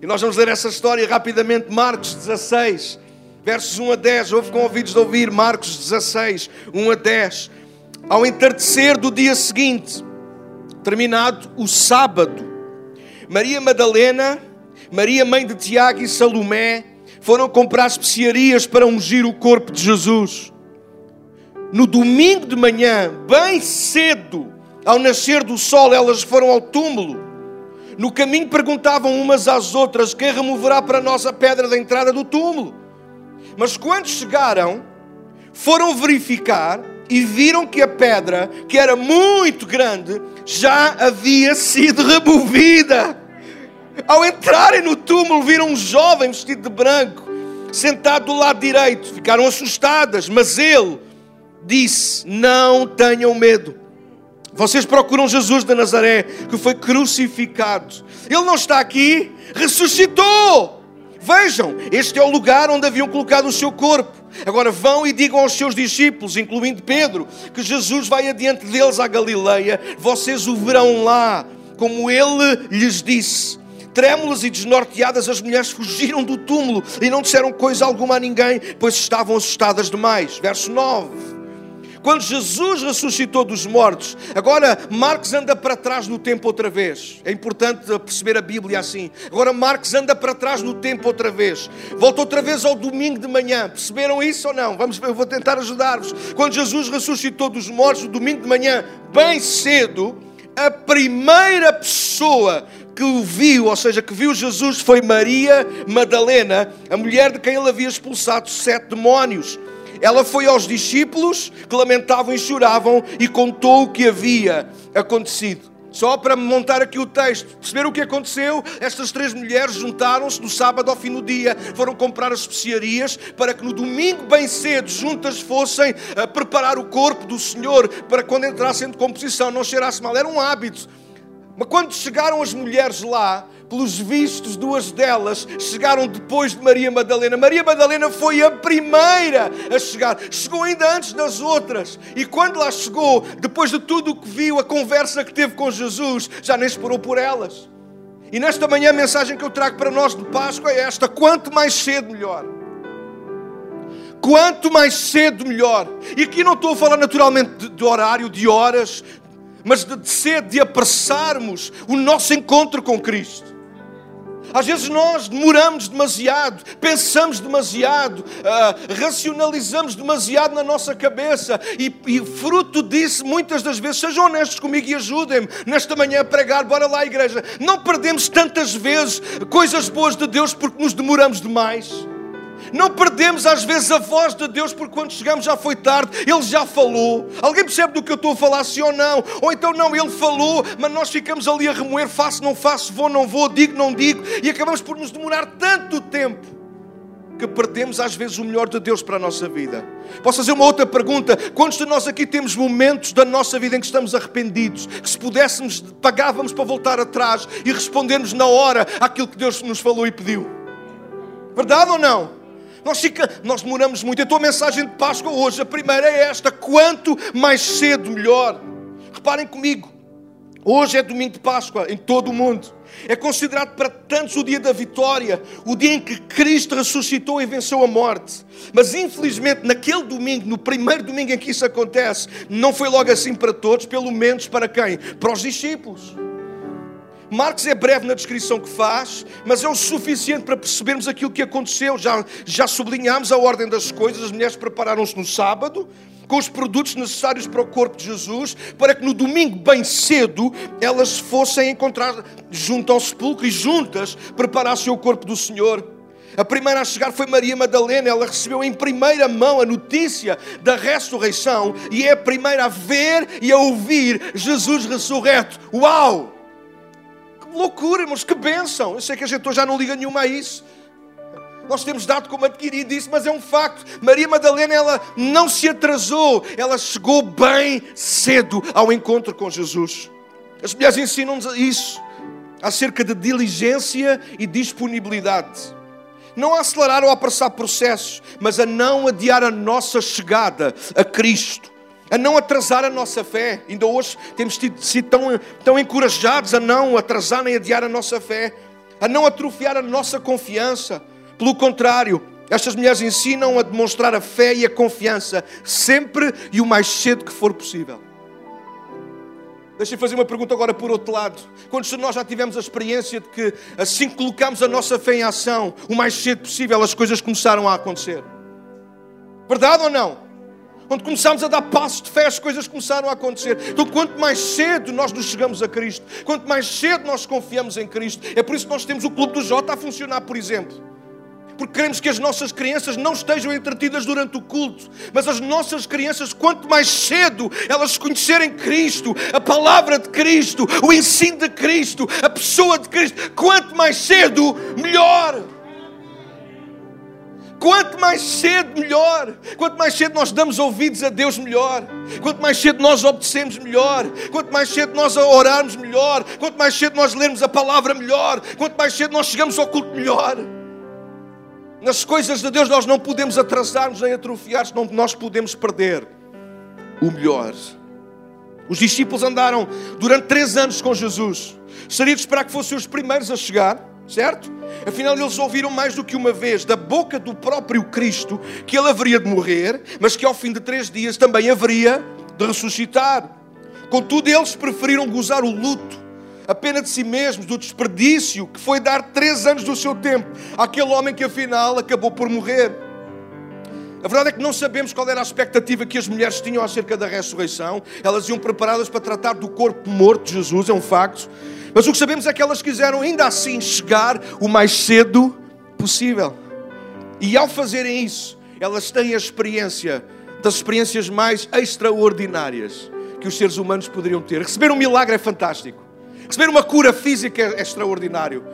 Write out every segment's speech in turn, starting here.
E nós vamos ler essa história rapidamente, Marcos 16, versos 1 a 10. Houve com ouvidos de ouvir, Marcos 16, 1 a 10. Ao entardecer do dia seguinte, terminado o sábado, Maria Madalena, Maria mãe de Tiago e Salomé foram comprar especiarias para ungir o corpo de Jesus. No domingo de manhã, bem cedo, ao nascer do sol, elas foram ao túmulo. No caminho perguntavam umas às outras: quem removerá para nós a pedra da entrada do túmulo? Mas quando chegaram, foram verificar e viram que a pedra, que era muito grande, já havia sido removida. Ao entrarem no túmulo, viram um jovem vestido de branco, sentado do lado direito. Ficaram assustadas, mas ele disse: Não tenham medo. Vocês procuram Jesus de Nazaré, que foi crucificado. Ele não está aqui, ressuscitou. Vejam, este é o lugar onde haviam colocado o seu corpo. Agora vão e digam aos seus discípulos, incluindo Pedro, que Jesus vai adiante deles à Galileia. Vocês o verão lá, como ele lhes disse. Trêmulas e desnorteadas, as mulheres fugiram do túmulo e não disseram coisa alguma a ninguém, pois estavam assustadas demais. Verso 9. Quando Jesus ressuscitou dos mortos, agora Marcos anda para trás no tempo outra vez. É importante perceber a Bíblia assim. Agora Marcos anda para trás no tempo outra vez. Volta outra vez ao domingo de manhã. Perceberam isso ou não? Vamos, eu vou tentar ajudar-vos. Quando Jesus ressuscitou dos mortos, no domingo de manhã, bem cedo, a primeira pessoa que o viu, ou seja, que viu Jesus, foi Maria Madalena, a mulher de quem ele havia expulsado sete demónios. Ela foi aos discípulos que lamentavam e choravam e contou o que havia acontecido. Só para montar aqui o texto, perceber o que aconteceu, estas três mulheres juntaram-se no sábado ao fim do dia, foram comprar as especiarias para que no domingo, bem cedo, juntas fossem a preparar o corpo do Senhor para quando entrassem de composição não cheirasse mal. Era um hábito. Mas quando chegaram as mulheres lá, pelos vistos, duas delas chegaram depois de Maria Madalena. Maria Madalena foi a primeira a chegar, chegou ainda antes das outras. E quando lá chegou, depois de tudo o que viu, a conversa que teve com Jesus, já nem esperou por elas. E nesta manhã a mensagem que eu trago para nós de Páscoa é esta: quanto mais cedo, melhor. Quanto mais cedo, melhor. E aqui não estou a falar naturalmente de, de horário, de horas, mas de, de sede, de apressarmos o nosso encontro com Cristo. Às vezes nós demoramos demasiado, pensamos demasiado, uh, racionalizamos demasiado na nossa cabeça e, e, fruto disso, muitas das vezes, sejam honestos comigo e ajudem-me nesta manhã a pregar, bora lá, igreja. Não perdemos tantas vezes coisas boas de Deus porque nos demoramos demais. Não perdemos às vezes a voz de Deus porque quando chegamos já foi tarde, Ele já falou. Alguém percebe do que eu estou a falar, sim ou não? Ou então não, Ele falou, mas nós ficamos ali a remoer, faço, não faço, vou, não vou, digo, não digo, e acabamos por nos demorar tanto tempo que perdemos às vezes o melhor de Deus para a nossa vida. Posso fazer uma outra pergunta? Quantos de nós aqui temos momentos da nossa vida em que estamos arrependidos? Que se pudéssemos, pagávamos para voltar atrás e respondermos na hora aquilo que Deus nos falou e pediu? Verdade ou não? Nós, fica, nós demoramos muito. Então a mensagem de Páscoa hoje, a primeira é esta: quanto mais cedo, melhor. Reparem comigo, hoje é domingo de Páscoa em todo o mundo. É considerado para tantos o dia da vitória, o dia em que Cristo ressuscitou e venceu a morte. Mas infelizmente, naquele domingo, no primeiro domingo em que isso acontece, não foi logo assim para todos, pelo menos para quem? Para os discípulos. Marcos é breve na descrição que faz, mas é o suficiente para percebermos aquilo que aconteceu. Já, já sublinhámos a ordem das coisas. As mulheres prepararam-se no sábado com os produtos necessários para o corpo de Jesus, para que no domingo, bem cedo, elas fossem encontrar junto ao sepulcro e juntas preparassem o corpo do Senhor. A primeira a chegar foi Maria Madalena, ela recebeu em primeira mão a notícia da ressurreição e é a primeira a ver e a ouvir Jesus ressurreto. Uau! Loucura, irmãos, que bênção. Eu sei que a gente já não liga nenhuma a isso. Nós temos dado como adquirido isso, mas é um facto. Maria Madalena, ela não se atrasou, ela chegou bem cedo ao encontro com Jesus. As mulheres ensinam-nos isso, acerca de diligência e disponibilidade. Não a acelerar ou apressar processos, mas a não adiar a nossa chegada a Cristo a não atrasar a nossa fé. Ainda hoje temos sido tão, tão encorajados a não atrasar nem adiar a nossa fé. a não atrofiar a nossa confiança. Pelo contrário, estas mulheres ensinam a demonstrar a fé e a confiança sempre e o mais cedo que for possível. Deixa-me fazer uma pergunta agora por outro lado. Quantos de nós já tivemos a experiência de que assim que colocamos a nossa fé em ação, o mais cedo possível as coisas começaram a acontecer? Verdade ou não? Quando começámos a dar passos de fé, as coisas começaram a acontecer. Então, quanto mais cedo nós nos chegamos a Cristo, quanto mais cedo nós confiamos em Cristo, é por isso que nós temos o Clube do Jota a funcionar, por exemplo porque queremos que as nossas crianças não estejam entretidas durante o culto, mas as nossas crianças, quanto mais cedo elas conhecerem Cristo, a palavra de Cristo, o ensino de Cristo, a pessoa de Cristo, quanto mais cedo, melhor. Quanto mais cedo, melhor. Quanto mais cedo nós damos ouvidos a Deus, melhor. Quanto mais cedo nós obedecemos, melhor. Quanto mais cedo nós orarmos, melhor. Quanto mais cedo nós lermos a palavra, melhor. Quanto mais cedo nós chegamos ao culto, melhor. Nas coisas de Deus nós não podemos atrasar-nos nem atrofiar, senão nós podemos perder o melhor. Os discípulos andaram durante três anos com Jesus. Seria de esperar que fossem os primeiros a chegar, certo? Afinal, eles ouviram mais do que uma vez da boca do próprio Cristo que ele haveria de morrer, mas que ao fim de três dias também haveria de ressuscitar. Contudo, eles preferiram gozar o luto a pena de si mesmos, do desperdício que foi dar três anos do seu tempo àquele homem que afinal acabou por morrer. A verdade é que não sabemos qual era a expectativa que as mulheres tinham acerca da ressurreição. Elas iam preparadas para tratar do corpo morto de Jesus, é um facto. Mas o que sabemos é que elas quiseram ainda assim chegar o mais cedo possível. E ao fazerem isso, elas têm a experiência das experiências mais extraordinárias que os seres humanos poderiam ter. Receber um milagre é fantástico. Receber uma cura física é extraordinário.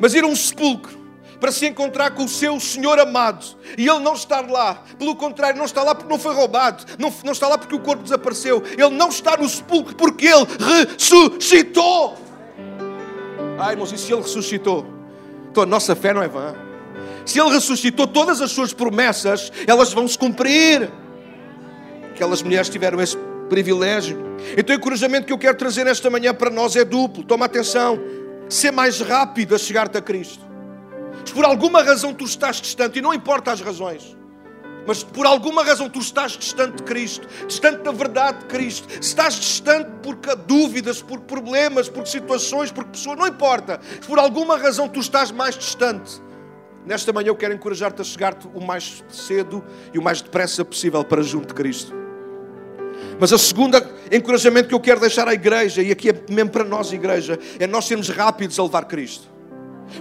Mas ir a um sepulcro para se encontrar com o seu Senhor amado e ele não estar lá, pelo contrário, não está lá porque não foi roubado, não, não está lá porque o corpo desapareceu, ele não está no sepulcro porque ele ressuscitou. Ai, irmãos, e se ele ressuscitou? Então a nossa fé não é vã. Se ele ressuscitou, todas as suas promessas, elas vão se cumprir. Aquelas mulheres tiveram esse privilégio. Então o encorajamento que eu quero trazer nesta manhã para nós é duplo. Toma atenção. Ser mais rápido a chegar-te a Cristo. Se por alguma razão tu estás distante, e não importa as razões, mas por alguma razão tu estás distante de Cristo, distante da verdade de Cristo, estás distante por dúvidas, por problemas, por situações, por pessoas, não importa. Se por alguma razão tu estás mais distante, nesta manhã eu quero encorajar-te a chegar-te o mais cedo e o mais depressa possível para junto de Cristo. Mas a segunda encorajamento que eu quero deixar à igreja, e aqui é mesmo para nós, igreja, é nós sermos rápidos a levar Cristo.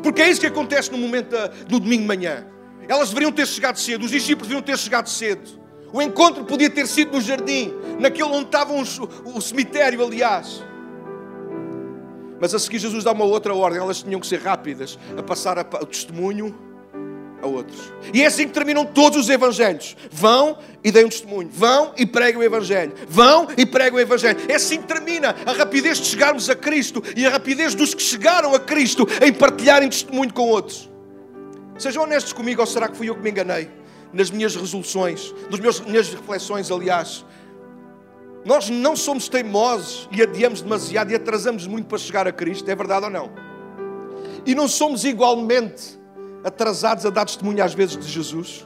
Porque é isso que acontece no momento da, do domingo de manhã. Elas deveriam ter chegado cedo, os discípulos deveriam ter chegado cedo. O encontro podia ter sido no jardim, naquele onde estava o, o cemitério, aliás. Mas a seguir Jesus dá uma outra ordem, elas tinham que ser rápidas a passar o testemunho a outros. E é assim que terminam todos os evangelhos. Vão e deem um testemunho. Vão e pregam o evangelho. Vão e pregam o evangelho. É assim que termina a rapidez de chegarmos a Cristo e a rapidez dos que chegaram a Cristo em partilharem testemunho com outros. Sejam honestos comigo, ou será que fui eu que me enganei? Nas minhas resoluções, nas minhas, minhas reflexões, aliás. Nós não somos teimosos e adiamos demasiado e atrasamos muito para chegar a Cristo, é verdade ou não? E não somos igualmente atrasados a dar testemunho às vezes de Jesus.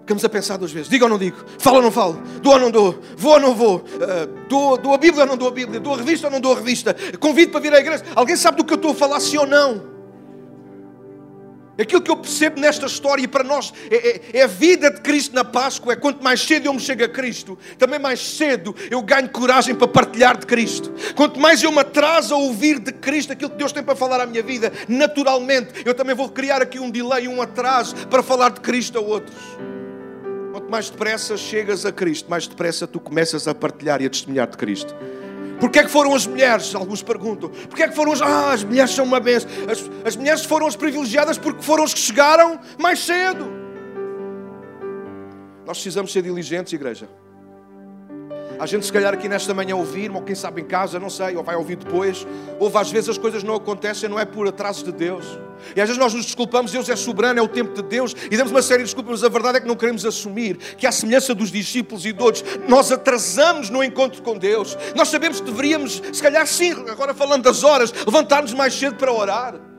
Ficamos a pensar duas vezes: digo ou não digo? Falo ou não falo? Dou ou não dou? Vou ou não vou? Uh, dou, dou a Bíblia ou não dou a Bíblia? Dou a revista ou não dou a revista? Convido para vir à igreja? Alguém sabe do que eu estou a falar, sim ou não? Aquilo que eu percebo nesta história e para nós é, é, é, a vida de Cristo na Páscoa. É quanto mais cedo eu me chego a Cristo, também mais cedo eu ganho coragem para partilhar de Cristo. Quanto mais eu me atraso a ouvir de Cristo aquilo que Deus tem para falar à minha vida, naturalmente eu também vou criar aqui um delay, um atraso para falar de Cristo a outros. Quanto mais depressa chegas a Cristo, mais depressa tu começas a partilhar e a testemunhar de Cristo. Porquê é que foram as mulheres? Alguns perguntam. Porquê é que foram as... Ah, as mulheres são uma benção. As, as mulheres foram as privilegiadas porque foram as que chegaram mais cedo. Nós precisamos ser diligentes, igreja. A gente, se calhar, aqui nesta manhã ouvir, ou quem sabe em casa, não sei, ou vai ouvir depois. Houve às vezes as coisas não acontecem, não é por atraso de Deus. E às vezes nós nos desculpamos, Deus é soberano, é o tempo de Deus, e damos uma série de desculpas, mas a verdade é que não queremos assumir que, à semelhança dos discípulos e de outros, nós atrasamos no encontro com Deus. Nós sabemos que deveríamos, se calhar sim, agora falando das horas, levantar-nos mais cedo para orar.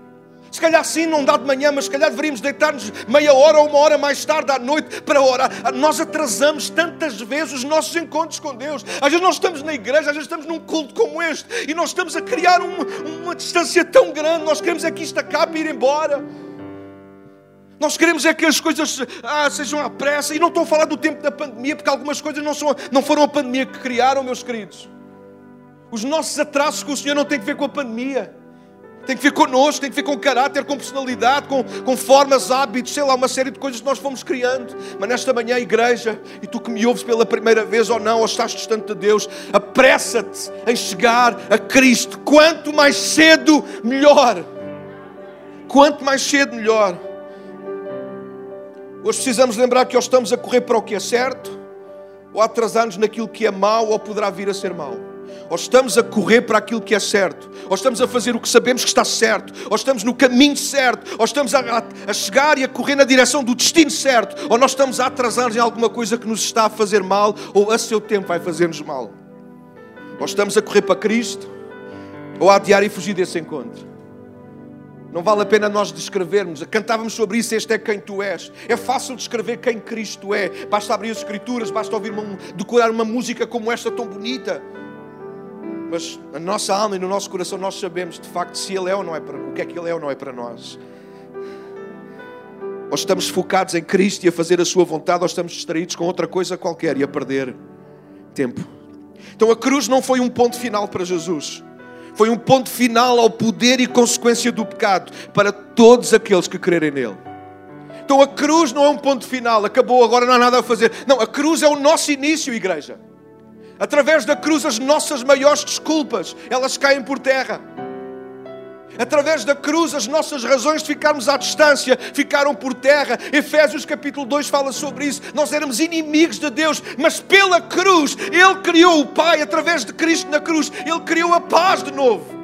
Se calhar sim, não dá de manhã, mas se calhar deveríamos deitar-nos meia hora ou uma hora mais tarde à noite para orar. Nós atrasamos tantas vezes os nossos encontros com Deus. Às vezes nós estamos na igreja, às vezes estamos num culto como este e nós estamos a criar uma, uma distância tão grande. Nós queremos é que isto acabe e ir embora. Nós queremos é que as coisas ah, sejam à pressa. E não estou a falar do tempo da pandemia, porque algumas coisas não, são, não foram a pandemia que criaram, meus queridos. Os nossos atrasos com o Senhor não têm que ver com a pandemia. Tem que ver connosco, tem que ver com caráter, com personalidade, com, com formas, hábitos, sei lá, uma série de coisas que nós fomos criando. Mas nesta manhã, igreja, e tu que me ouves pela primeira vez ou não, ou estás distante de Deus, apressa-te em chegar a Cristo. Quanto mais cedo, melhor. Quanto mais cedo, melhor. Hoje precisamos lembrar que ou estamos a correr para o que é certo, ou a atrasar-nos naquilo que é mau ou poderá vir a ser mau ou estamos a correr para aquilo que é certo, ou estamos a fazer o que sabemos que está certo, ou estamos no caminho certo, ou estamos a, a chegar e a correr na direção do destino certo, ou nós estamos a atrasar-nos em alguma coisa que nos está a fazer mal, ou a seu tempo vai fazer-nos mal. Ou estamos a correr para Cristo, ou a adiar e fugir desse encontro. Não vale a pena nós descrevermos. Cantávamos sobre isso, este é quem tu és. É fácil descrever quem Cristo é. Basta abrir as Escrituras, basta ouvir uma, decorar uma música como esta tão bonita. Mas na nossa alma e no nosso coração nós sabemos de facto se Ele é ou não é para o que é que Ele é ou não é para nós. Ou estamos focados em Cristo e a fazer a Sua vontade, ou estamos distraídos com outra coisa qualquer e a perder tempo. Então a cruz não foi um ponto final para Jesus, foi um ponto final ao poder e consequência do pecado para todos aqueles que crerem nele. Então a cruz não é um ponto final, acabou, agora não há nada a fazer. Não, a cruz é o nosso início, igreja. Através da cruz, as nossas maiores desculpas, elas caem por terra. Através da cruz, as nossas razões de ficarmos à distância ficaram por terra. Efésios capítulo 2 fala sobre isso. Nós éramos inimigos de Deus, mas pela cruz, Ele criou o Pai, através de Cristo na cruz, Ele criou a paz de novo.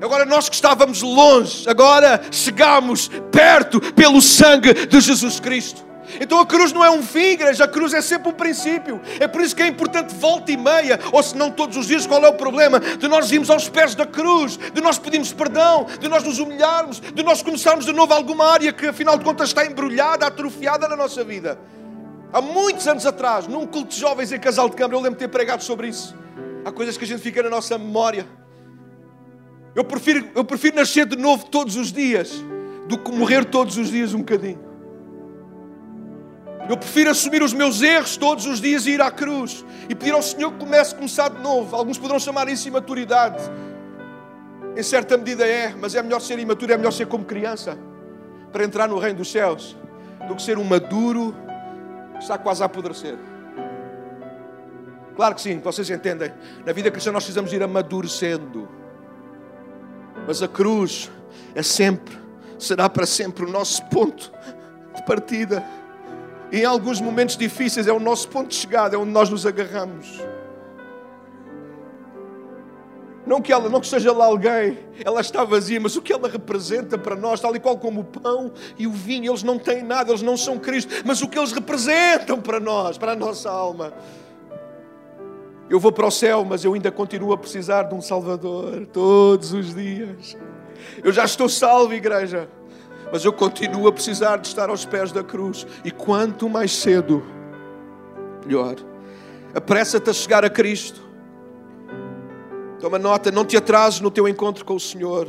Agora nós que estávamos longe, agora chegamos perto pelo sangue de Jesus Cristo. Então a cruz não é um fim, igreja, a cruz é sempre um princípio. É por isso que é importante volta e meia, ou se não todos os dias, qual é o problema? De nós irmos aos pés da cruz, de nós pedirmos perdão, de nós nos humilharmos, de nós começarmos de novo alguma área que afinal de contas está embrulhada, atrofiada na nossa vida. Há muitos anos atrás, num culto de jovens em casal de câmara, eu lembro de ter pregado sobre isso. Há coisas que a gente fica na nossa memória. Eu prefiro, eu prefiro nascer de novo todos os dias do que morrer todos os dias um bocadinho. Eu prefiro assumir os meus erros todos os dias e ir à cruz e pedir ao Senhor que comece a começar de novo. Alguns poderão chamar isso imaturidade. Em certa medida é, mas é melhor ser imaturo, é melhor ser como criança para entrar no reino dos céus do que ser um maduro que está quase a apodrecer. Claro que sim, vocês entendem. Na vida cristã nós precisamos ir amadurecendo. Mas a cruz é sempre, será para sempre o nosso ponto de partida. E em alguns momentos difíceis é o nosso ponto de chegada, é onde nós nos agarramos. Não que ela, não que seja lá alguém, ela está vazia, mas o que ela representa para nós, tal e qual como o pão e o vinho, eles não têm nada, eles não são Cristo, mas o que eles representam para nós, para a nossa alma. Eu vou para o céu, mas eu ainda continuo a precisar de um Salvador todos os dias. Eu já estou salvo, igreja mas eu continuo a precisar de estar aos pés da cruz. E quanto mais cedo, melhor. Apressa-te a chegar a Cristo. Toma nota, não te atrases no teu encontro com o Senhor.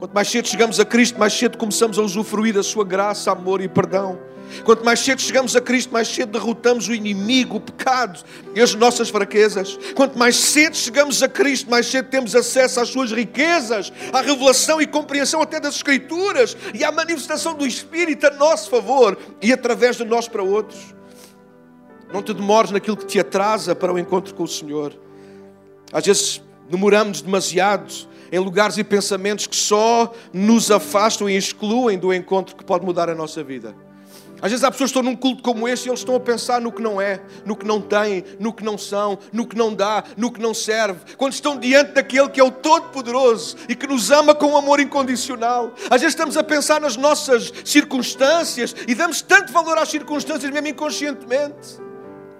Quanto mais cedo chegamos a Cristo, mais cedo começamos a usufruir da Sua graça, amor e perdão. Quanto mais cedo chegamos a Cristo, mais cedo derrotamos o inimigo, o pecado e as nossas fraquezas. Quanto mais cedo chegamos a Cristo, mais cedo temos acesso às suas riquezas, à revelação e compreensão até das Escrituras e à manifestação do Espírito a nosso favor e através de nós para outros. Não te demores naquilo que te atrasa para o encontro com o Senhor. Às vezes demoramos demasiado em lugares e pensamentos que só nos afastam e excluem do encontro que pode mudar a nossa vida. Às vezes há pessoas que estão num culto como este e eles estão a pensar no que não é, no que não têm, no que não são, no que não dá, no que não serve. Quando estão diante daquele que é o Todo-Poderoso e que nos ama com um amor incondicional. Às vezes estamos a pensar nas nossas circunstâncias e damos tanto valor às circunstâncias, mesmo inconscientemente.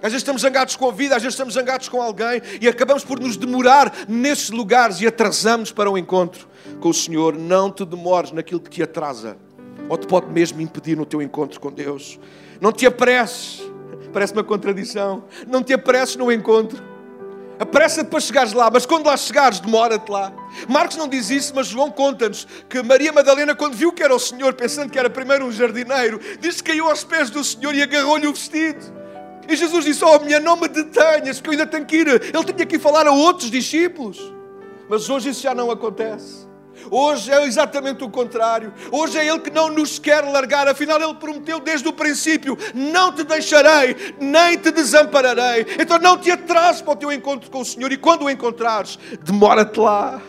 Às vezes estamos zangados com a vida, às vezes estamos zangados com alguém e acabamos por nos demorar nesses lugares e atrasamos para o encontro com o Senhor. Não te demores naquilo que te atrasa ou te pode mesmo impedir no teu encontro com Deus. Não te apresses, parece uma contradição. Não te apresses no encontro. Apressa-te para chegares lá, mas quando lá chegares, demora-te lá. Marcos não diz isso, mas João conta-nos que Maria Madalena, quando viu que era o Senhor, pensando que era primeiro um jardineiro, disse que caiu aos pés do Senhor e agarrou-lhe o vestido. E Jesus disse: Oh, minha, não me detenhas, que eu ainda tenho que ir. Ele tinha que ir falar a outros discípulos. Mas hoje isso já não acontece. Hoje é exatamente o contrário. Hoje é Ele que não nos quer largar. Afinal, Ele prometeu desde o princípio: Não te deixarei, nem te desampararei. Então não te atrases para o teu encontro com o Senhor. E quando o encontrares, demora-te lá.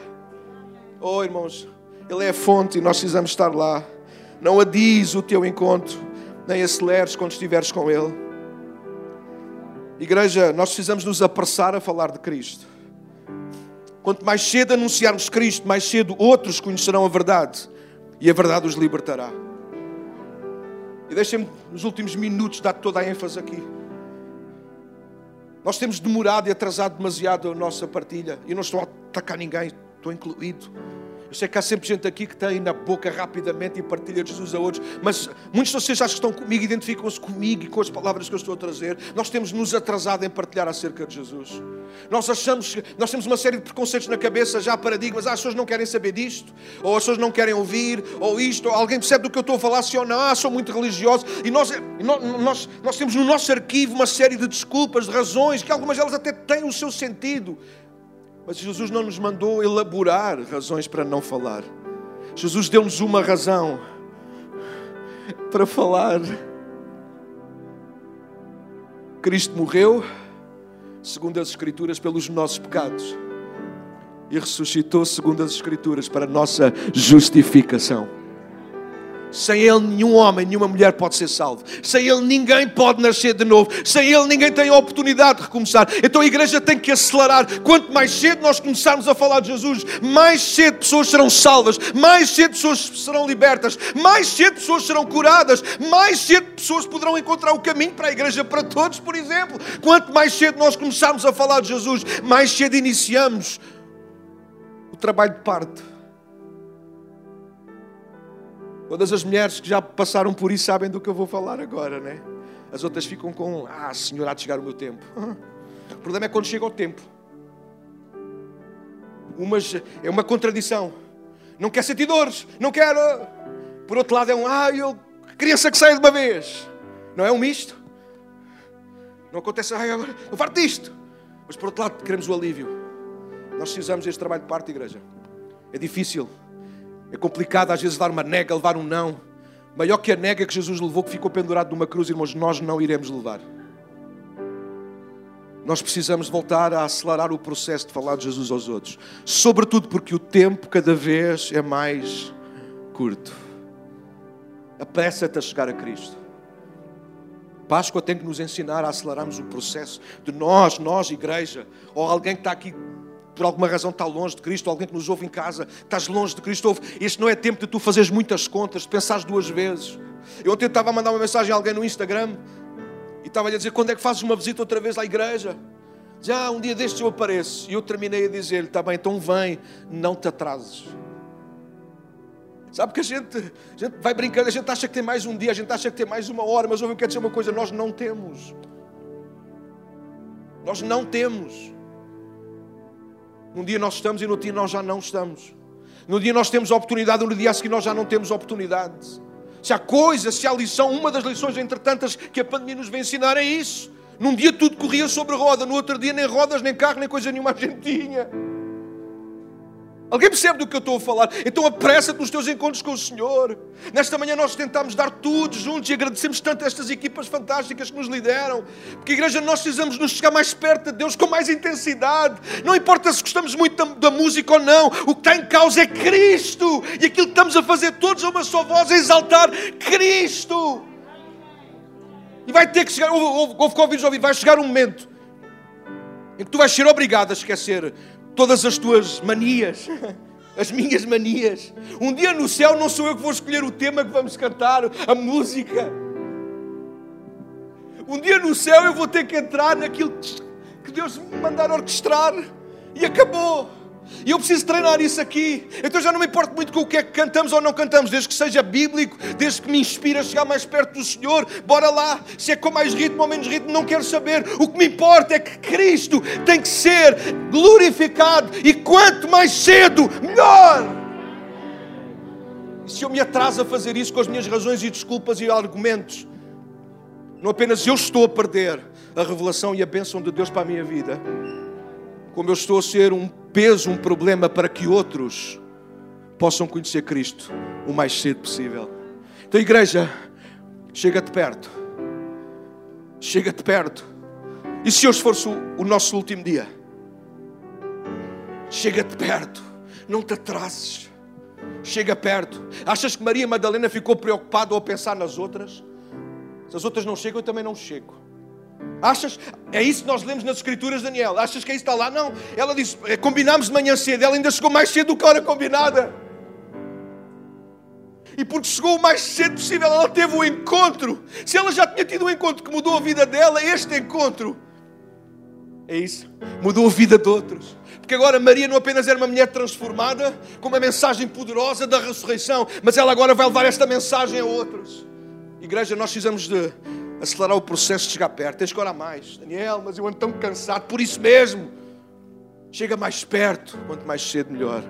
Oh, irmãos, Ele é a fonte e nós precisamos estar lá. Não adies o teu encontro, nem aceleres quando estiveres com Ele. Igreja, nós precisamos nos apressar a falar de Cristo. Quanto mais cedo anunciarmos Cristo, mais cedo outros conhecerão a verdade e a verdade os libertará. E deixem-me, nos últimos minutos, dar toda a ênfase aqui. Nós temos demorado e atrasado demasiado a nossa partilha. E não estou a atacar ninguém, estou incluído. Eu sei que há sempre gente aqui que tem na boca rapidamente e partilha Jesus a outros, mas muitos de vocês acham que estão comigo, identificam-se comigo e com as palavras que eu estou a trazer. Nós temos nos atrasado em partilhar acerca de Jesus. Nós achamos nós temos uma série de preconceitos na cabeça, já paradigmas. Ah, as pessoas não querem saber disto, ou as pessoas não querem ouvir, ou isto, ou alguém percebe do que eu estou a falar, se ou não, ah, sou muito religioso. E nós, nós, nós temos no nosso arquivo uma série de desculpas, de razões, que algumas delas até têm o seu sentido. Mas Jesus não nos mandou elaborar razões para não falar. Jesus deu-nos uma razão para falar. Cristo morreu, segundo as Escrituras, pelos nossos pecados e ressuscitou, segundo as Escrituras, para nossa justificação. Sem Ele, nenhum homem, nenhuma mulher pode ser salvo. Sem Ele, ninguém pode nascer de novo. Sem Ele, ninguém tem a oportunidade de recomeçar. Então a igreja tem que acelerar. Quanto mais cedo nós começarmos a falar de Jesus, mais cedo pessoas serão salvas, mais cedo pessoas serão libertas, mais cedo pessoas serão curadas, mais cedo pessoas poderão encontrar o caminho para a igreja para todos, por exemplo. Quanto mais cedo nós começarmos a falar de Jesus, mais cedo iniciamos o trabalho de parte Todas as mulheres que já passaram por isso sabem do que eu vou falar agora, né? As outras ficam com, ah, Senhor, há de chegar o meu tempo. O problema é quando chega o tempo. Umas, é uma contradição. Não quer sentir dores, não quer. Por outro lado, é um, ah, eu, criança que sai de uma vez. Não é um misto. Não acontece, ah, agora, eu farto disto. Mas por outro lado, queremos o alívio. Nós precisamos deste trabalho de parte, igreja. É difícil. É complicado às vezes dar uma nega, levar um não. Maior que a nega que Jesus levou, que ficou pendurado numa cruz, irmãos, nós não iremos levar. Nós precisamos voltar a acelerar o processo de falar de Jesus aos outros. Sobretudo porque o tempo cada vez é mais curto. Apressa-te a chegar a Cristo. Páscoa tem que nos ensinar a acelerarmos o processo de nós, nós, igreja, ou alguém que está aqui por alguma razão está longe de Cristo, alguém que nos ouve em casa, estás longe de Cristo, ouve. Este não é tempo de tu fazeres muitas contas, de pensares duas vezes. Eu ontem estava a mandar uma mensagem a alguém no Instagram e estava-lhe a dizer quando é que fazes uma visita outra vez à igreja. Já ah, um dia destes eu apareço. E eu terminei a dizer-lhe: está bem, então vem, não te atrases. Sabe que a gente, a gente vai brincando, a gente acha que tem mais um dia, a gente acha que tem mais uma hora, mas ouve, eu quero dizer uma coisa: nós não temos. Nós não temos. Um dia nós estamos e no dia nós já não estamos. No dia nós temos oportunidade, no dia a seguir nós já não temos oportunidade. Se há coisa, se há lição, uma das lições entre tantas que a pandemia nos vem ensinar é isso. Num dia tudo corria sobre roda, no outro dia nem rodas, nem carro, nem coisa nenhuma a gente tinha. Alguém percebe do que eu estou a falar? Então apressa-te nos teus encontros com o Senhor. Nesta manhã nós tentamos dar tudo juntos e agradecemos tanto a estas equipas fantásticas que nos lideram. Porque, igreja, nós precisamos nos chegar mais perto de Deus com mais intensidade. Não importa se gostamos muito da, da música ou não, o que está em causa é Cristo. E aquilo que estamos a fazer todos a uma só voz é exaltar Cristo. E vai ter que chegar, houve, houve vai chegar um momento em que tu vais ser obrigado a esquecer todas as tuas manias, as minhas manias. Um dia no céu não sou eu que vou escolher o tema que vamos cantar, a música. Um dia no céu eu vou ter que entrar naquilo que Deus me mandar orquestrar. E acabou. E eu preciso treinar isso aqui. Então já não me importa muito com o que é que cantamos ou não cantamos, desde que seja bíblico, desde que me inspire a chegar mais perto do Senhor. Bora lá. Se é com mais ritmo ou menos ritmo, não quero saber. O que me importa é que Cristo tem que ser glorificado. E quanto mais cedo, melhor. E se eu me atraso a fazer isso com as minhas razões e desculpas e argumentos, não apenas eu estou a perder a revelação e a bênção de Deus para a minha vida, como eu estou a ser um peso, um problema para que outros possam conhecer Cristo o mais cedo possível. Então, igreja, chega-te perto. Chega-te perto. E se hoje fosse o nosso último dia? Chega-te perto. Não te atrases. Chega perto. Achas que Maria Madalena ficou preocupada ao pensar nas outras? Se as outras não chegam, eu também não chego. Achas? É isso que nós lemos nas Escrituras, Daniel. Achas que é isso está lá? Não. Ela disse: é, combinámos de manhã cedo. Ela ainda chegou mais cedo do que a hora combinada. E porque chegou o mais cedo possível, ela teve o um encontro. Se ela já tinha tido um encontro que mudou a vida dela, este encontro é isso. Mudou a vida de outros. Porque agora Maria não apenas era uma mulher transformada, com uma mensagem poderosa da ressurreição, mas ela agora vai levar esta mensagem a outros. Igreja, nós precisamos de acelerar o processo de chegar perto. Tens que orar mais. Daniel, mas eu ando tão cansado, por isso mesmo. Chega mais perto. Quanto mais cedo, melhor.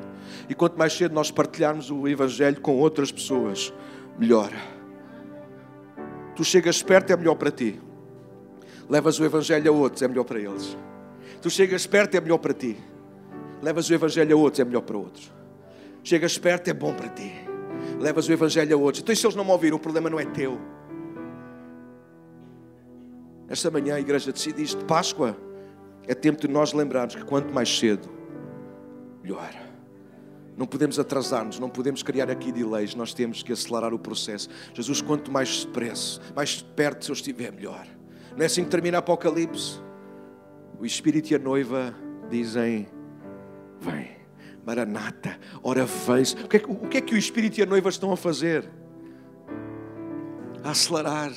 E quanto mais cedo nós partilharmos o Evangelho com outras pessoas, melhor. Tu chegas perto, é melhor para ti. Levas o Evangelho a outros, é melhor para eles. Tu chegas perto, é melhor para ti. Levas o Evangelho a outros, é melhor para outros. Chegas perto, é bom para ti. Levas o Evangelho a outros. Então, se eles não me ouviram, o problema não é teu. Esta manhã a igreja decide isto. Páscoa é tempo de nós lembrarmos que quanto mais cedo, melhor. Não podemos atrasar-nos, não podemos criar aqui delays, nós temos que acelerar o processo. Jesus, quanto mais depressa, mais perto eu estiver, melhor. Não é assim que termina Apocalipse? O Espírito e a noiva dizem: Vem, Maranata, ora vens. O que, é que, o que é que o Espírito e a noiva estão a fazer? A acelerar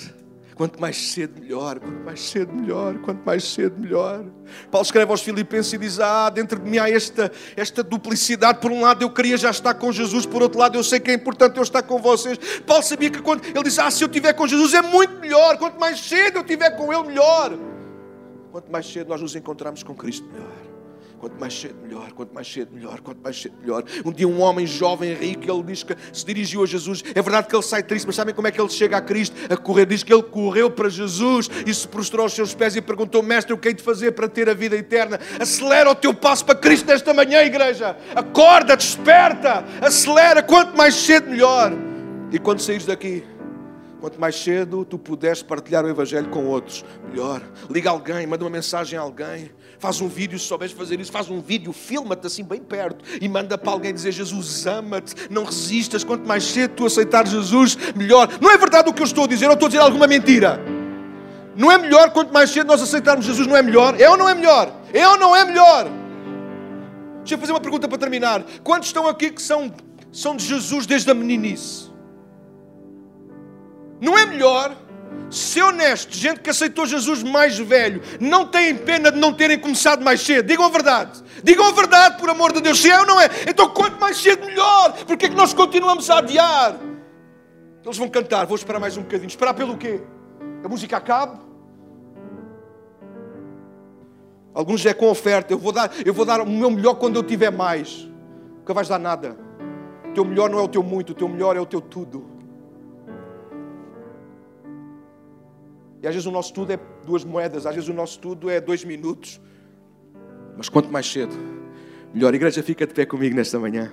Quanto mais cedo, melhor. Quanto mais cedo, melhor. Quanto mais cedo, melhor. Paulo escreve aos Filipenses e diz: Ah, dentro de mim há esta, esta duplicidade. Por um lado, eu queria já estar com Jesus. Por outro lado, eu sei que é importante eu estar com vocês. Paulo sabia que quando ele diz: Ah, se eu estiver com Jesus é muito melhor. Quanto mais cedo eu estiver com Ele, melhor. Quanto mais cedo nós nos encontramos com Cristo, melhor. Quanto mais cedo, melhor. Quanto mais cedo, melhor. Quanto mais cedo, melhor. Um dia, um homem jovem, rico, ele diz que se dirigiu a Jesus. É verdade que ele sai triste, mas sabem como é que ele chega a Cristo? A correr. Diz que ele correu para Jesus e se prostrou aos seus pés e perguntou: Mestre, o que hei de fazer para ter a vida eterna? Acelera o teu passo para Cristo nesta manhã, igreja. Acorda, desperta, acelera. Quanto mais cedo, melhor. E quando saíres daqui, Quanto mais cedo tu puderes partilhar o Evangelho com outros, melhor. Liga alguém, manda uma mensagem a alguém. Faz um vídeo, se souberes fazer isso, faz um vídeo, filma-te assim bem perto e manda para alguém dizer: Jesus ama-te, não resistas. Quanto mais cedo tu aceitar Jesus, melhor. Não é verdade o que eu estou a dizer, ou estou a dizer alguma mentira. Não é melhor quanto mais cedo nós aceitarmos Jesus, não é melhor? É ou não é melhor? É ou não é melhor? Deixa eu fazer uma pergunta para terminar. Quantos estão aqui que são, são de Jesus desde a meninice? Melhor ser honesto, gente que aceitou Jesus mais velho, não têm pena de não terem começado mais cedo. Digam a verdade. Digam a verdade, por amor de Deus. Se é ou não é, então quanto mais cedo, melhor. Porque é que nós continuamos a adiar? Eles vão cantar, vou esperar mais um bocadinho. Esperar pelo quê? A música acabe? Alguns é com oferta. Eu vou dar, eu vou dar o meu melhor quando eu tiver mais. Nunca vais dar nada. O teu melhor não é o teu muito, o teu melhor é o teu tudo. E às vezes o nosso tudo é duas moedas, às vezes o nosso tudo é dois minutos. Mas quanto mais cedo, melhor. A igreja fica de pé comigo nesta manhã.